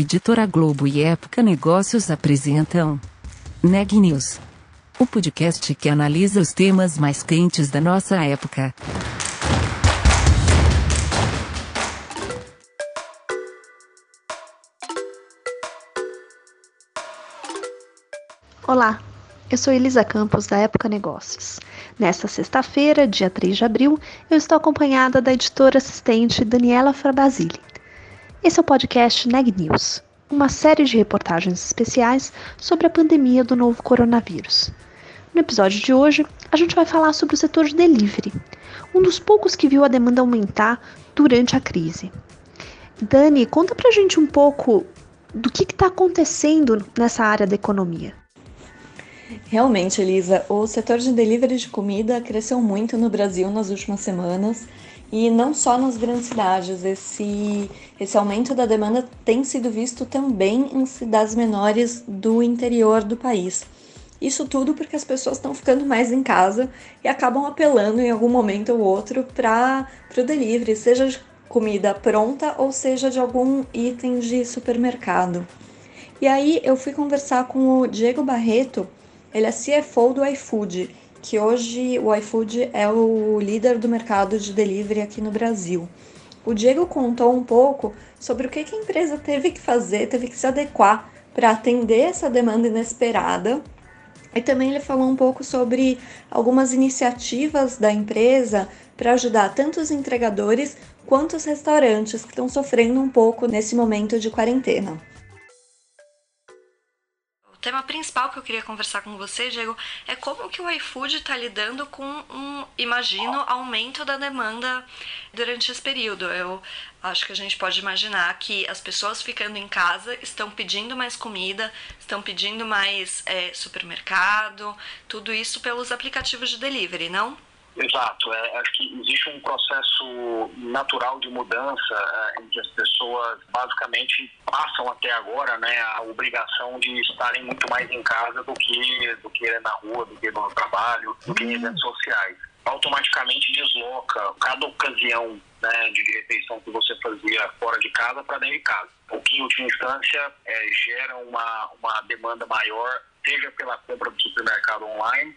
Editora Globo e Época Negócios apresentam Neg News, o podcast que analisa os temas mais quentes da nossa época. Olá, eu sou Elisa Campos da Época Negócios. Nesta sexta-feira, dia 3 de abril, eu estou acompanhada da editora assistente Daniela Frabasile. Esse é o podcast Neg News, uma série de reportagens especiais sobre a pandemia do novo coronavírus. No episódio de hoje, a gente vai falar sobre o setor de delivery, um dos poucos que viu a demanda aumentar durante a crise. Dani, conta pra gente um pouco do que está acontecendo nessa área da economia. Realmente, Elisa, o setor de delivery de comida cresceu muito no Brasil nas últimas semanas e não só nas grandes cidades, esse, esse aumento da demanda tem sido visto também em cidades menores do interior do país. Isso tudo porque as pessoas estão ficando mais em casa e acabam apelando em algum momento ou outro para o delivery, seja de comida pronta ou seja de algum item de supermercado. E aí eu fui conversar com o Diego Barreto, ele é CFO do iFood que hoje o iFood é o líder do mercado de delivery aqui no Brasil. O Diego contou um pouco sobre o que a empresa teve que fazer, teve que se adequar para atender essa demanda inesperada. E também ele falou um pouco sobre algumas iniciativas da empresa para ajudar tanto os entregadores quanto os restaurantes que estão sofrendo um pouco nesse momento de quarentena tema principal que eu queria conversar com você, Diego, é como que o iFood está lidando com um, imagino, aumento da demanda durante esse período. Eu acho que a gente pode imaginar que as pessoas ficando em casa estão pedindo mais comida, estão pedindo mais é, supermercado, tudo isso pelos aplicativos de delivery, não? Exato. É, acho que existe um processo natural de mudança é, em que as pessoas basicamente passam até agora né, a obrigação de estarem muito mais em casa do que, do que na rua, do que no trabalho, do que em eventos sociais. Automaticamente desloca cada ocasião né, de refeição que você fazia fora de casa para dentro de casa. O que, em última instância, é, gera uma, uma demanda maior, seja pela compra do supermercado online,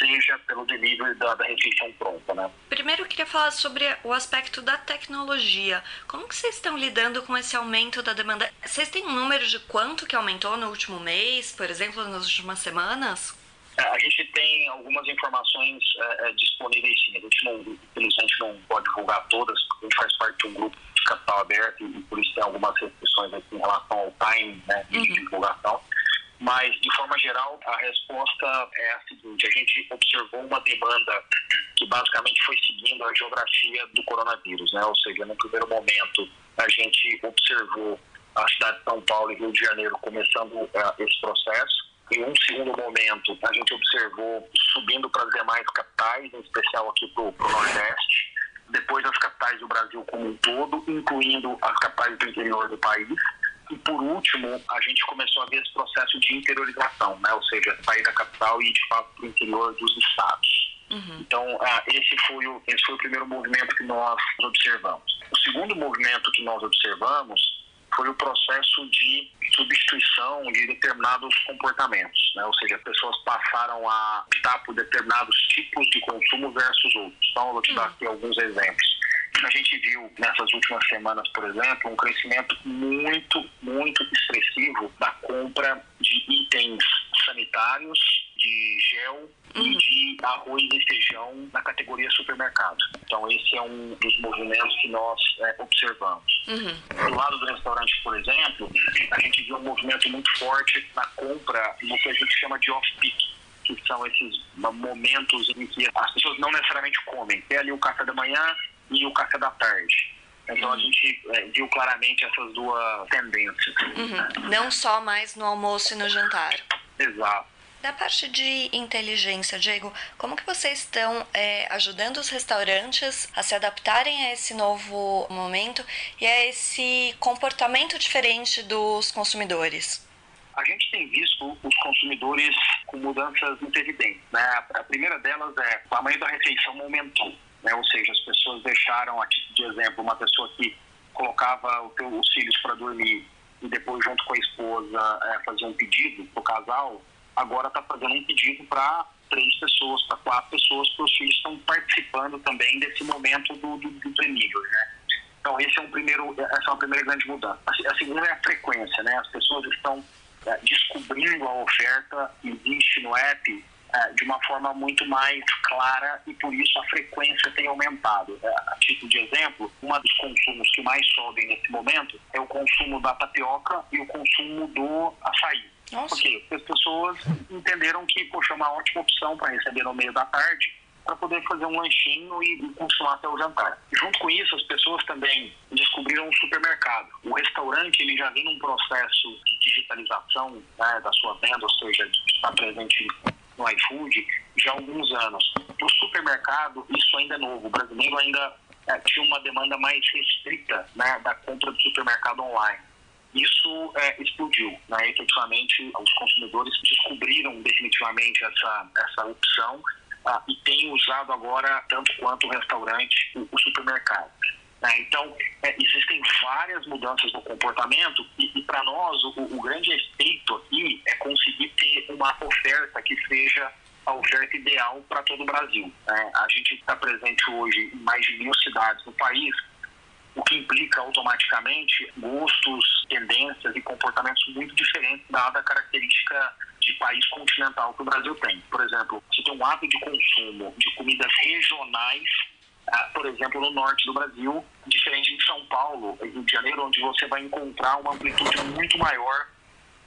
seja pelo delivery da, da refeição pronta, né? Primeiro eu queria falar sobre o aspecto da tecnologia. Como que vocês estão lidando com esse aumento da demanda? Vocês têm um número de quanto que aumentou no último mês, por exemplo, nas últimas semanas? É, a gente tem algumas informações é, é, disponíveis sim. A gente não, infelizmente não pode divulgar todas, porque a gente faz parte de um grupo de capital aberto e, por isso tem algumas restrições aqui em relação ao time né, de uhum. divulgação. Mas, de forma geral, a resposta é a seguinte: a gente observou uma demanda que basicamente foi seguindo a geografia do coronavírus, né? Ou seja, no primeiro momento, a gente observou a cidade de São Paulo e Rio de Janeiro começando uh, esse processo. Em um segundo momento, a gente observou subindo para as demais capitais, em especial aqui para o Nordeste, depois as capitais do Brasil como um todo, incluindo as capitais do interior do país. E por último, a gente começou a ver esse processo de interiorização, né? ou seja, sair da capital e ir de fato para o interior dos estados. Uhum. Então, ah, esse, foi o, esse foi o primeiro movimento que nós observamos. O segundo movimento que nós observamos foi o processo de substituição de determinados comportamentos, né? ou seja, as pessoas passaram a optar por determinados tipos de consumo versus outros. Então, eu vou te dar aqui alguns exemplos a gente viu nessas últimas semanas, por exemplo, um crescimento muito, muito expressivo da compra de itens sanitários, de gel uhum. e de arroz e feijão na categoria supermercado. Então, esse é um dos movimentos que nós é, observamos. Uhum. Do lado do restaurante, por exemplo, a gente viu um movimento muito forte na compra no que a gente chama de off-peak que são esses momentos em que as pessoas não necessariamente comem. Tem ali o café da manhã, e o café da tarde. Então a uhum. gente é, viu claramente essas duas tendências. Uhum. Não só mais no almoço e no jantar. Exato. Da parte de inteligência, Diego, como que vocês estão é, ajudando os restaurantes a se adaptarem a esse novo momento e a esse comportamento diferente dos consumidores? A gente tem visto os consumidores com mudanças muito evidentes. Né? A primeira delas é o tamanho da refeição aumentou. Né? Ou seja, as pessoas deixaram, a título de exemplo, uma pessoa que colocava os filhos para dormir e depois, junto com a esposa, é, fazer um pedido para o casal, agora está fazendo um pedido para três pessoas, para quatro pessoas, porque os filhos estão participando também desse momento do, do, do né? Então, esse é um primeiro, essa é uma primeira grande mudança. A segunda é a frequência, né? As pessoas estão é, descobrindo a oferta, existe no app de uma forma muito mais clara e por isso a frequência tem aumentado. É, a título de exemplo, um dos consumos que mais sobem nesse momento é o consumo da tapioca e o consumo do açaí. Nossa. Porque as pessoas entenderam que, poxa, é uma ótima opção para receber no meio da tarde para poder fazer um lanchinho e consumar até o jantar. Junto com isso, as pessoas também descobriram um supermercado. O restaurante ele já vem num processo de digitalização né, da sua venda, ou seja, está presente no iFood já há alguns anos. Para o supermercado, isso ainda é novo. O brasileiro ainda é, tinha uma demanda mais restrita né, da compra do supermercado online. Isso é, explodiu. Né? Efetivamente, os consumidores descobriram definitivamente essa, essa opção ah, e têm usado agora, tanto quanto o restaurante, o, o supermercado. Né? Então, é, existem várias mudanças no comportamento e, e para nós o, o, grande efeito aqui é conseguir ter uma oferta que seja a oferta ideal para todo o Brasil. Né? A gente está presente hoje em mais de mil cidades no país, o que implica automaticamente gostos, tendências e comportamentos muito diferentes, dada a característica de país continental que o Brasil tem. Por exemplo, se tem um hábito de consumo de comidas regionais, por exemplo, no norte do Brasil, diferente de São Paulo, Rio de Janeiro, onde você vai encontrar uma amplitude muito maior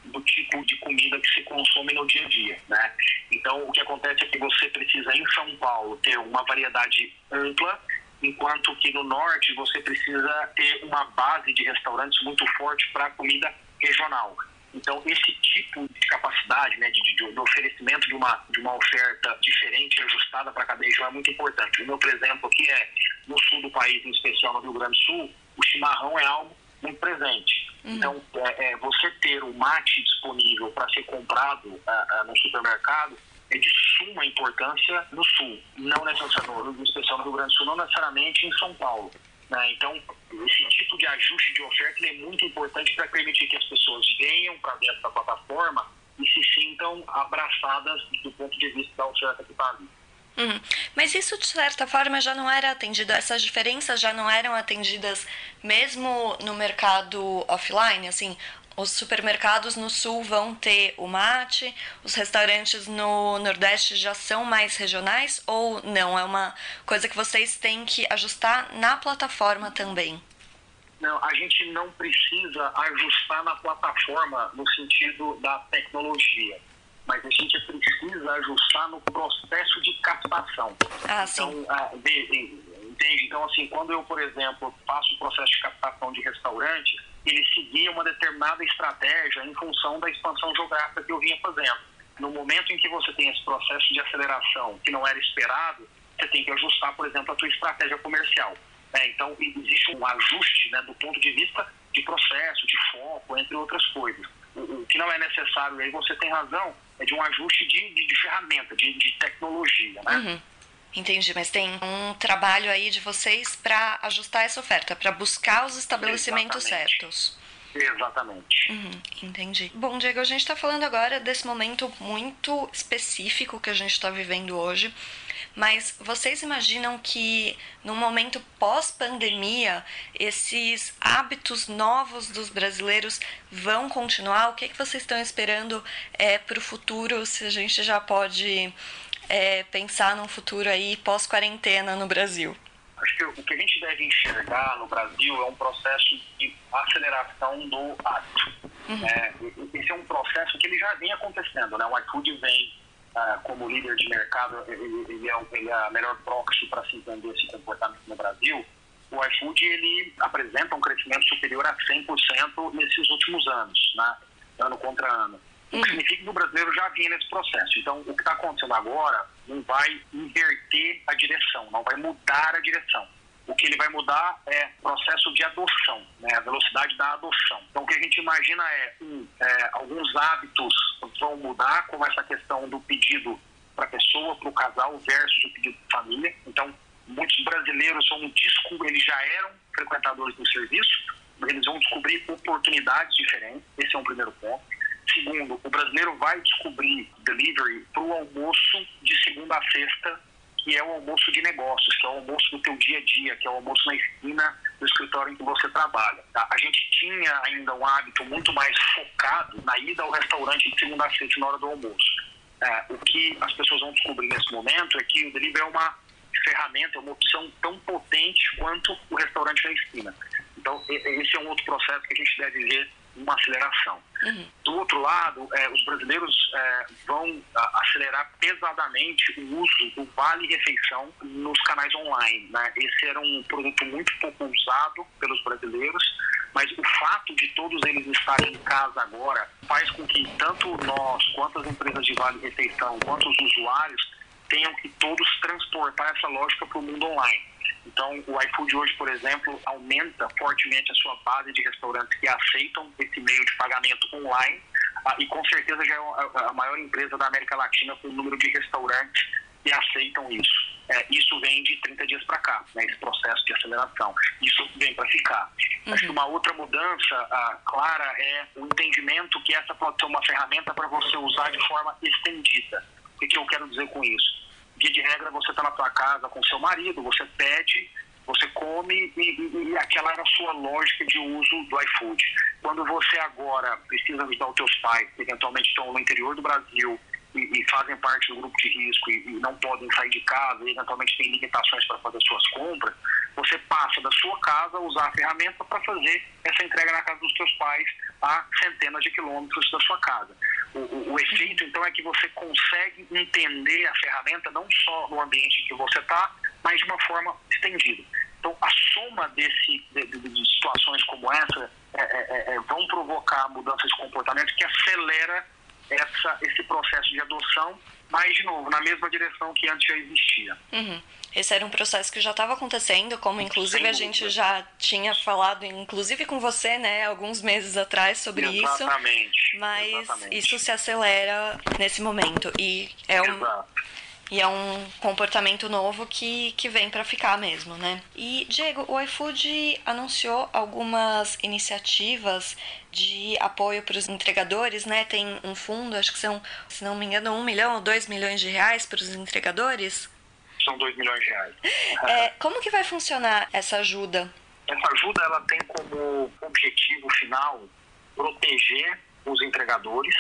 do tipo de comida que se consome no dia a dia, né? Então, o que acontece é que você precisa em São Paulo ter uma variedade ampla, enquanto que no norte você precisa ter uma base de restaurantes muito forte para comida regional. Então, esse tipo de capacidade né, de, de, de, oferecimento de uma, de uma oferta diferente, ajustada para cada região é muito importante. O meu, exemplo, aqui é no sul do país, em especial no Rio Grande do Sul, o chimarrão é algo muito presente. Uhum. Então, é, é, você ter o mate disponível para ser comprado uh, uh, no supermercado é de suma importância no sul, não necessariamente, especial no Rio Grande do Sul, não necessariamente em São Paulo. Né? Então, esse tipo de ajuste de oferta é muito importante para permitir que as pessoas venham para dentro da plataforma e se sintam abraçadas do ponto de vista da oferta que está ali. Uhum. Mas isso, de certa forma, já não era atendido, essas diferenças já não eram atendidas mesmo no mercado offline? Assim, os supermercados no sul vão ter o mate, os restaurantes no Nordeste já são mais regionais ou não? É uma coisa que vocês têm que ajustar na plataforma também? Não, a gente não precisa ajustar na plataforma no sentido da tecnologia, mas a gente precisa ajustar no processo de captação. Ah, sim. Então, ah, entende? Então, assim, quando eu, por exemplo, faço o processo de captação de restaurantes, ele seguia uma determinada estratégia em função da expansão geográfica que eu vinha fazendo. No momento em que você tem esse processo de aceleração que não era esperado, você tem que ajustar, por exemplo, a sua estratégia comercial. É, então, existe um ajuste né, do ponto de vista de processo, de foco, entre outras coisas. O, o que não é necessário, aí você tem razão, é de um ajuste de, de, de ferramenta, de, de, tecnologia. Né? Uhum. Entendi, mas tem um trabalho aí de vocês para ajustar essa oferta, para buscar os estabelecimentos Exatamente. certos. Exatamente. Uhum, entendi. Bom, Diego, a gente está falando agora desse momento muito específico que a gente está vivendo hoje, mas vocês imaginam que no momento pós-pandemia esses hábitos novos dos brasileiros vão continuar? O que, é que vocês estão esperando é, para o futuro? Se a gente já pode é, pensar num futuro aí pós-quarentena no Brasil? Acho que o que a gente deve enxergar no Brasil é um processo de aceleração do hábito. Uhum. É, esse é um processo que ele já vem acontecendo. Né? O iFood vem uh, como líder de mercado, ele, ele, é, ele é a melhor proxy para se entender esse comportamento no Brasil. O iFood ele apresenta um crescimento superior a 100% nesses últimos anos, né? ano contra ano. Que significa que o brasileiro já vinha nesse processo. Então, o que está acontecendo agora não vai inverter a direção, não vai mudar a direção. O que ele vai mudar é o processo de adoção, né, a velocidade da adoção. Então, o que a gente imagina é, um, é alguns hábitos vão mudar, como essa questão do pedido para a pessoa, para o casal, versus o pedido de família. Então, muitos brasileiros um disco, eles já eram frequentadores do serviço, eles vão descobrir oportunidades diferentes, esse é um primeiro ponto. Segundo, o brasileiro vai descobrir delivery para o almoço de segunda a sexta, que é o almoço de negócios, que é o almoço do teu dia a dia, que é o almoço na esquina do escritório em que você trabalha. Tá? A gente tinha ainda um hábito muito mais focado na ida ao restaurante de segunda a sexta na hora do almoço. É, o que as pessoas vão descobrir nesse momento é que o delivery é uma ferramenta, é uma opção tão potente quanto o restaurante na esquina. Então, esse é um outro processo que a gente deve ver uma aceleração. Uhum. Do outro lado, é, os brasileiros é, vão acelerar pesadamente o uso do Vale Refeição nos canais online. Né? Esse era um produto muito pouco usado pelos brasileiros, mas o fato de todos eles estarem em casa agora faz com que tanto nós, quanto as empresas de Vale Refeição, quanto os usuários, tenham que todos transportar essa lógica para o mundo online. Então, o iFood hoje, por exemplo, aumenta fortemente a sua base de restaurantes que aceitam esse meio de pagamento online ah, e com certeza já é a maior empresa da América Latina com o número de restaurantes que aceitam isso. É, isso vem de 30 dias para cá, né, esse processo de aceleração. Isso vem para ficar. Uhum. Acho que uma outra mudança ah, clara é o entendimento que essa pode ser uma ferramenta para você usar de forma estendida. O que, que eu quero dizer com isso? Via de regra, você está na sua casa com seu marido, você pede, você come e, e, e, aquela era a sua lógica de uso do iFood. Quando você agora precisa ajudar os seus pais, que eventualmente estão no interior do Brasil e, e fazem parte do grupo de risco e, não podem sair de casa e eventualmente têm limitações para fazer suas compras, você passa da sua casa a usar a ferramenta para fazer essa entrega na casa dos seus pais a centenas de quilômetros da sua casa. O, o, efeito, então, é que você consegue entender a ferramenta não só no ambiente em que você está, mas de uma forma estendida. Então, a soma desse, de, de, de situações como essa é, é, é, é vão provocar mudanças de comportamento que acelera essa, esse processo de adoção, mas, de novo, na mesma direção que antes já existia. Uhum. Esse era um processo que já estava acontecendo, como inclusive a gente já tinha falado, inclusive com você, né, alguns meses atrás sobre Exatamente. isso. Mas Exatamente. isso se acelera nesse momento. E é um. Exato. E é um comportamento novo que, que vem para ficar mesmo, né? E, Diego, o iFood anunciou algumas iniciativas de apoio para os entregadores, né? Tem um fundo, acho que são, se não me engano, um milhão ou dois milhões de reais para os entregadores são 2 milhões de reais. É, como que vai funcionar essa ajuda? Essa ajuda ela tem como objetivo final proteger os entregadores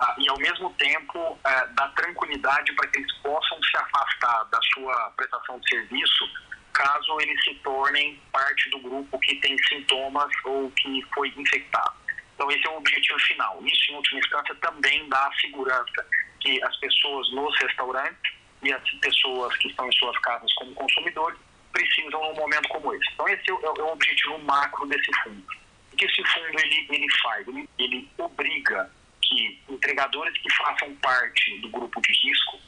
ah, e, ao mesmo tempo, é, dar tranquilidade para que eles possam se afastar da sua prestação de serviço caso eles se tornem parte do grupo que tem sintomas ou que foi infectado. Então, esse é o objetivo final. Isso, em última instância, também dá segurança que as pessoas nos restaurantes e as pessoas que estão em suas casas como consumidores precisam num momento como esse. Então esse é o, é o objetivo macro desse fundo. O que esse fundo ele, ele faz? Ele, ele obriga que entregadores que façam parte do grupo de risco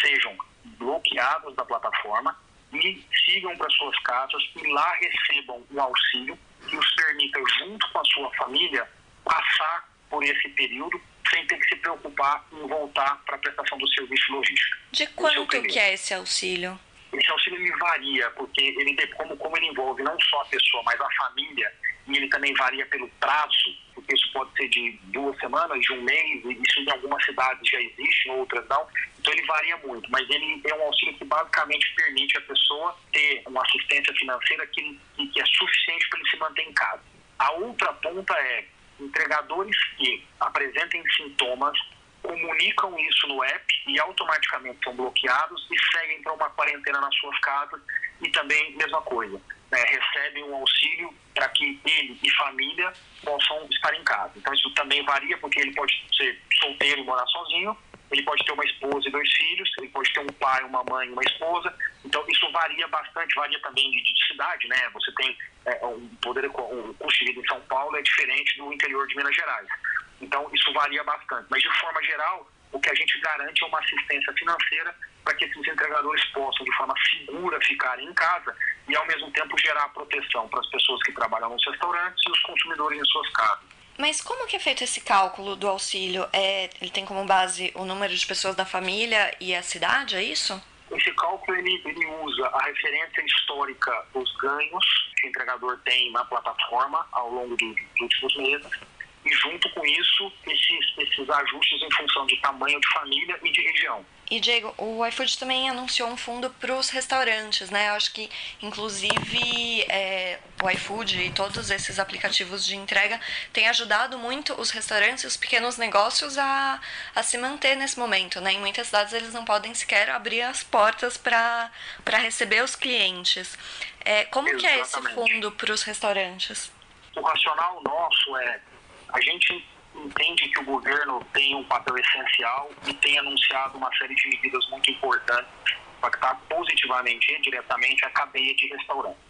sejam bloqueados da plataforma e sigam para suas casas e lá recebam um auxílio que os permita, junto com a sua família, passar por esse período sem ter que se preocupar em voltar para a prestação do serviço logístico. De quanto é que é esse auxílio? Esse auxílio ele varia, porque ele como, como ele envolve não só a pessoa, mas a família, e ele também varia pelo prazo, isso pode ser de duas semanas, de um mês, isso em algumas cidades já existe, em outras não. Então ele varia muito, mas ele é um auxílio que basicamente permite a pessoa ter uma assistência financeira que, que é suficiente para ele se manter em casa. A outra ponta é entregadores que apresentem sintomas comunicam isso no app e automaticamente são bloqueados e seguem para uma quarentena nas suas casas e também mesma coisa né, recebem um auxílio para que ele e família possam estar em casa então isso também varia porque ele pode ser solteiro e morar sozinho ele pode ter uma esposa e dois filhos ele pode ter um pai uma mãe uma esposa então isso varia bastante varia também de, de cidade né você tem é, um poder, o custo de vida em São Paulo é diferente do interior de Minas Gerais. Então, isso varia bastante. Mas, de forma geral, o que a gente garante é uma assistência financeira para que esses entregadores possam, de forma segura, ficarem em casa e, ao mesmo tempo, gerar proteção para as pessoas que trabalham nos restaurantes e os consumidores em suas casas. Mas como que é feito esse cálculo do auxílio? É, ele tem como base o número de pessoas da família e a cidade, é isso? Esse cálculo ele, ele usa a referência histórica dos ganhos que o entregador tem na plataforma ao longo dos últimos meses e junto com isso esses, esses ajustes em função de tamanho de família e de região. E Diego, o iFood também anunciou um fundo para os restaurantes, né? Eu acho que inclusive é, o iFood e todos esses aplicativos de entrega têm ajudado muito os restaurantes e os pequenos negócios a, a se manter nesse momento, né? Em muitas cidades eles não podem sequer abrir as portas para receber os clientes. É, como Exatamente. que é esse fundo para os restaurantes? O racional nosso é a gente entende que o governo tem um papel essencial e tem anunciado uma série de medidas muito importantes para impactar positivamente e diretamente a cadeia de restaurantes.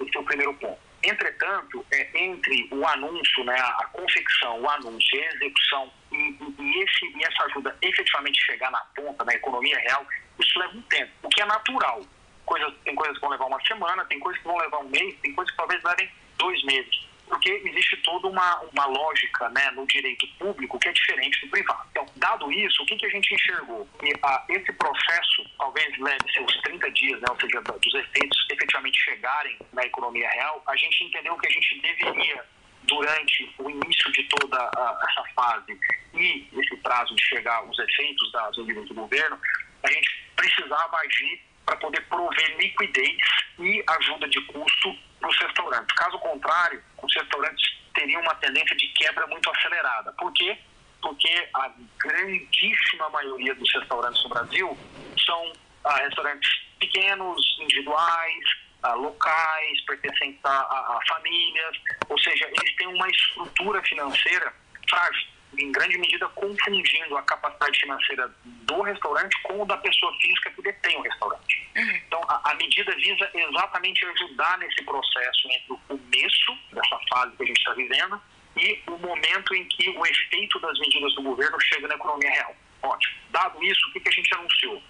Esse é o primeiro ponto. Entretanto, é, entre o anúncio, né, a confecção, o anúncio a execução e, e, esse, e essa ajuda efetivamente chegar na ponta, na economia real, isso leva um tempo, o que é natural. Coisas, tem coisas que vão levar uma semana, tem coisas que vão levar um mês, tem coisas que talvez levem dois meses porque existe toda uma, uma lógica né, no direito público que é diferente do privado. Então, dado isso, o que, que a gente enxergou? Que ah, esse processo talvez leve seus 30 dias, né, ou seja, dos efeitos efetivamente chegarem na economia real, a gente entendeu que a gente deveria durante o início de toda a, essa fase e esse prazo de chegar os efeitos das medidas do governo, a gente precisava agir para poder prover liquidez e ajuda de custo para os restaurantes. Caso contrário, restaurantes teriam uma tendência de quebra muito acelerada. Por quê? Porque a grandíssima maioria dos restaurantes no Brasil são ah, restaurantes pequenos, individuais, ah, locais, pertencentes a, a, a famílias, ou seja, eles têm uma estrutura financeira frágil em grande medida confundindo a capacidade financeira do restaurante com o da pessoa física que detém o restaurante. Uhum. Então, a, a, medida visa exatamente ajudar nesse processo entre o começo dessa fase que a gente está vivendo e o momento em que o efeito das medidas do governo chega na economia real. Ótimo. Dado isso, o que, que a gente anunciou?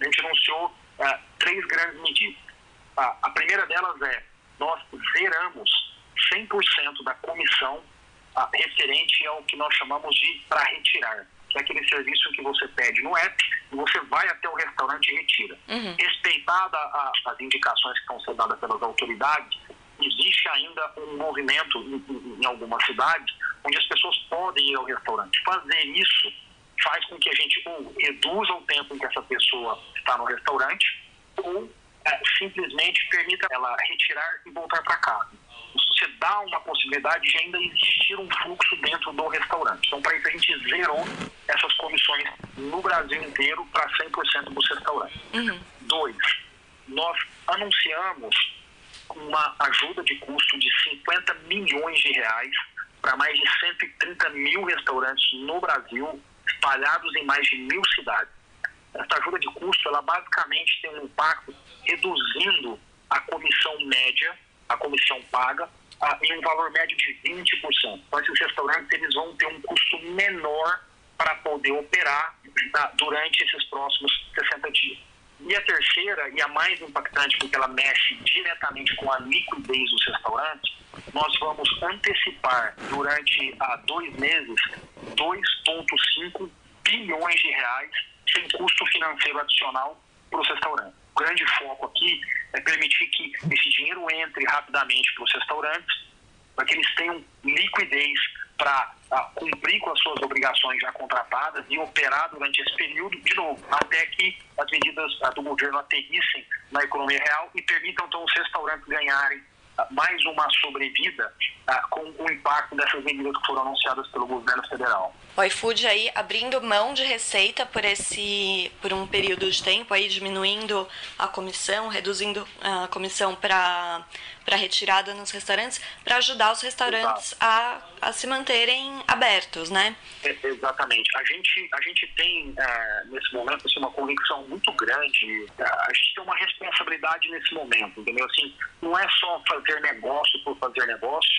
A gente anunciou uh, três grandes medidas. A primeira delas é nós zeramos 100% da comissão referente ao que nós chamamos de para retirar, que é aquele serviço que você pede no app e você vai até o restaurante e retira. Uhum. Respeitada a, as indicações que estão sendo dadas pelas autoridades, existe ainda um movimento em, em algumas cidades onde as pessoas podem ir ao restaurante. Fazer isso faz com que a gente ou reduza o tempo em que essa pessoa está no restaurante ou é, simplesmente permita ela retirar e voltar para casa você dá uma possibilidade de ainda existir um fluxo dentro do restaurante. Então, para isso, a gente zerou essas comissões no Brasil inteiro para 100% dos restaurantes. Uhum. Dois, nós anunciamos uma ajuda de custo de 50 milhões de reais para mais de 130 mil restaurantes no Brasil, espalhados em mais de mil cidades. Essa ajuda de custo, ela basicamente tem um impacto reduzindo a comissão média a comissão paga ah, em um valor médio de 20%. Então, esses restaurantes eles vão ter um custo menor para poder operar ah, durante esses próximos 60 dias. E a terceira, e a mais impactante, porque ela mexe diretamente com a liquidez dos restaurantes, nós vamos antecipar durante ah, dois meses 2,5 bilhões de reais sem custo financeiro adicional para os restaurantes. O grande foco aqui é permitir que esse dinheiro entre rapidamente para os restaurantes, para que eles tenham liquidez para ah, cumprir com as suas obrigações já contratadas e operar durante esse período, de novo, até que as medidas ah, do governo aterrissem na economia real e permitam então os restaurantes ganharem mais uma sobrevida com o impacto dessas medidas que foram anunciadas pelo governo federal. O iFood aí abrindo mão de receita por esse por um período de tempo aí diminuindo a comissão, reduzindo a comissão para para retirada nos restaurantes, para ajudar os restaurantes a, a se manterem abertos, né? É, exatamente. A gente, a gente tem, é, nesse momento, assim, uma convicção muito grande, é, a gente tem uma responsabilidade nesse momento, entendeu? Assim, não é só fazer negócio por fazer negócio,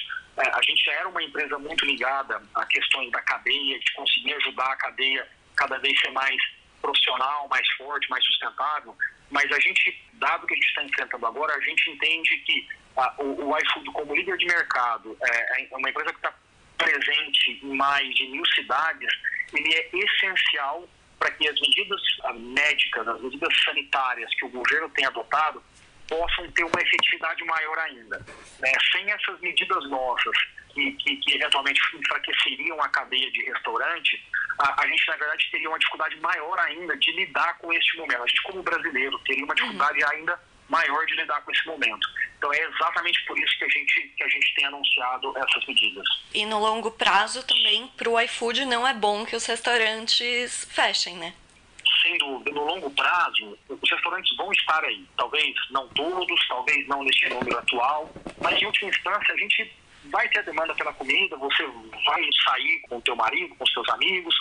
a gente já era uma empresa muito ligada a questões da cadeia, de conseguir ajudar a cadeia cada vez ser mais profissional, mais forte, mais sustentável, mas a gente, dado que a gente está enfrentando agora, a gente entende que a, o, o iFood como líder de mercado, é, é uma empresa que está presente em mais de mil cidades, ele é essencial para que as medidas ah, médicas, as medidas sanitárias que o governo tem adotado possam ter uma efetividade maior ainda. Né? Sem essas medidas nossas, que, que, que, eventualmente enfraqueceriam a cadeia de restaurante, a, a, gente, na verdade, teria uma dificuldade maior ainda de lidar com este momento. A gente, como brasileiro, teria uma dificuldade uhum. ainda maior de lidar com esse momento. Então é exatamente por isso que a gente, que a gente tem anunciado essas medidas. E no longo prazo também, para o iFood, não é bom que os restaurantes fechem, né? Dúvida, no longo prazo, os restaurantes vão estar aí. Talvez não todos, talvez não neste número atual, mas em última instância a gente vai ter demanda pela comida, você vai sair com o teu marido, com os seus amigos,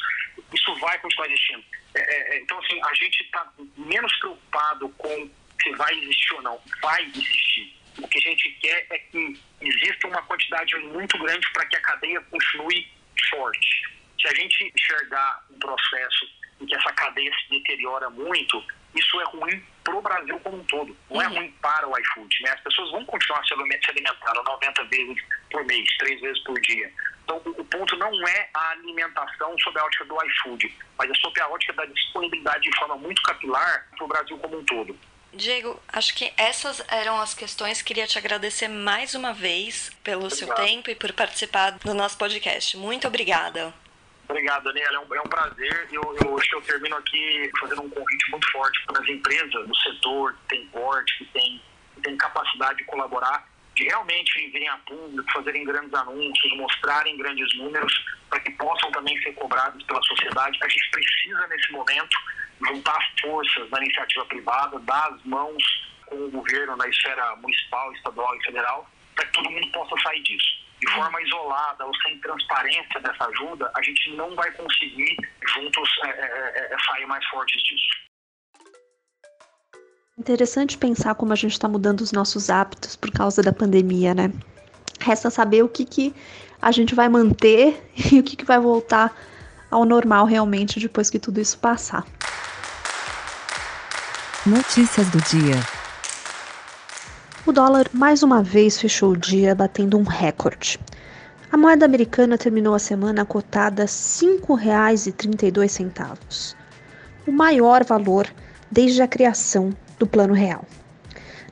isso vai continuar existindo. É, é, é então, assim, a gente está menos preocupado com se vai existir ou não, vai existir. O que a gente quer é que exista uma quantidade muito grande para que a cadeia continue forte. Se a gente enxergar um processo em que essa cadeia se deteriora muito, isso é ruim para o Brasil como um todo. Não é uhum. ruim para o iFood. Né? As pessoas vão continuar se alimentando 90 vezes por mês, três vezes por dia. Então, o ponto não é a alimentação sob a ótica do iFood, mas é sob a ótica da disponibilidade de forma muito capilar para o Brasil como um todo. Diego, acho que essas eram as questões. Queria te agradecer mais uma vez pelo Obrigado. seu tempo e por participar do nosso podcast. Muito obrigada. Obrigado, Daniela. É um, é um prazer. Eu, eu, acho que eu termino aqui fazendo um convite muito forte para as empresas do setor que tem porte, que tem, que tem capacidade de colaborar, de realmente virem a público, fazerem grandes anúncios, mostrarem grandes números, para que possam também ser cobrados pela sociedade. A gente precisa, nesse momento, juntar forças na iniciativa privada, dar as mãos com o governo na esfera municipal, estadual e federal, para que todo mundo possa sair disso. De forma isolada ou sem transparência dessa ajuda, a gente não vai conseguir juntos é, é, é, sair mais fortes disso. Interessante pensar como a gente está mudando os nossos hábitos por causa da pandemia, né? Resta saber o que, que a gente vai manter e o que, que vai voltar ao normal realmente depois que tudo isso passar. Notícias do dia. O dólar mais uma vez fechou o dia batendo um recorde. A moeda americana terminou a semana cotada R$ 5,32, o maior valor desde a criação do Plano Real.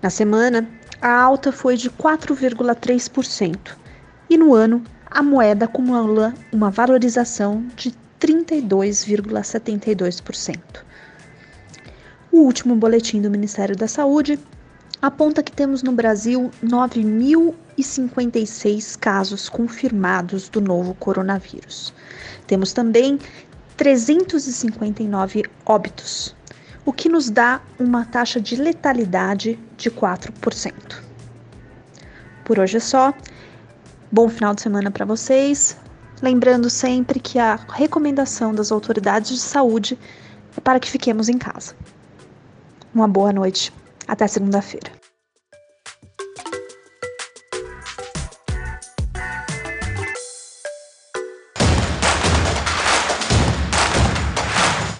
Na semana, a alta foi de 4,3% e no ano a moeda acumula uma valorização de 32,72%. O último boletim do Ministério da Saúde aponta que temos no Brasil 9.056 casos confirmados do novo coronavírus. Temos também 359 óbitos, o que nos dá uma taxa de letalidade de 4%. Por hoje é só. Bom final de semana para vocês. Lembrando sempre que a recomendação das autoridades de saúde é para que fiquemos em casa. Uma boa noite. Até segunda-feira.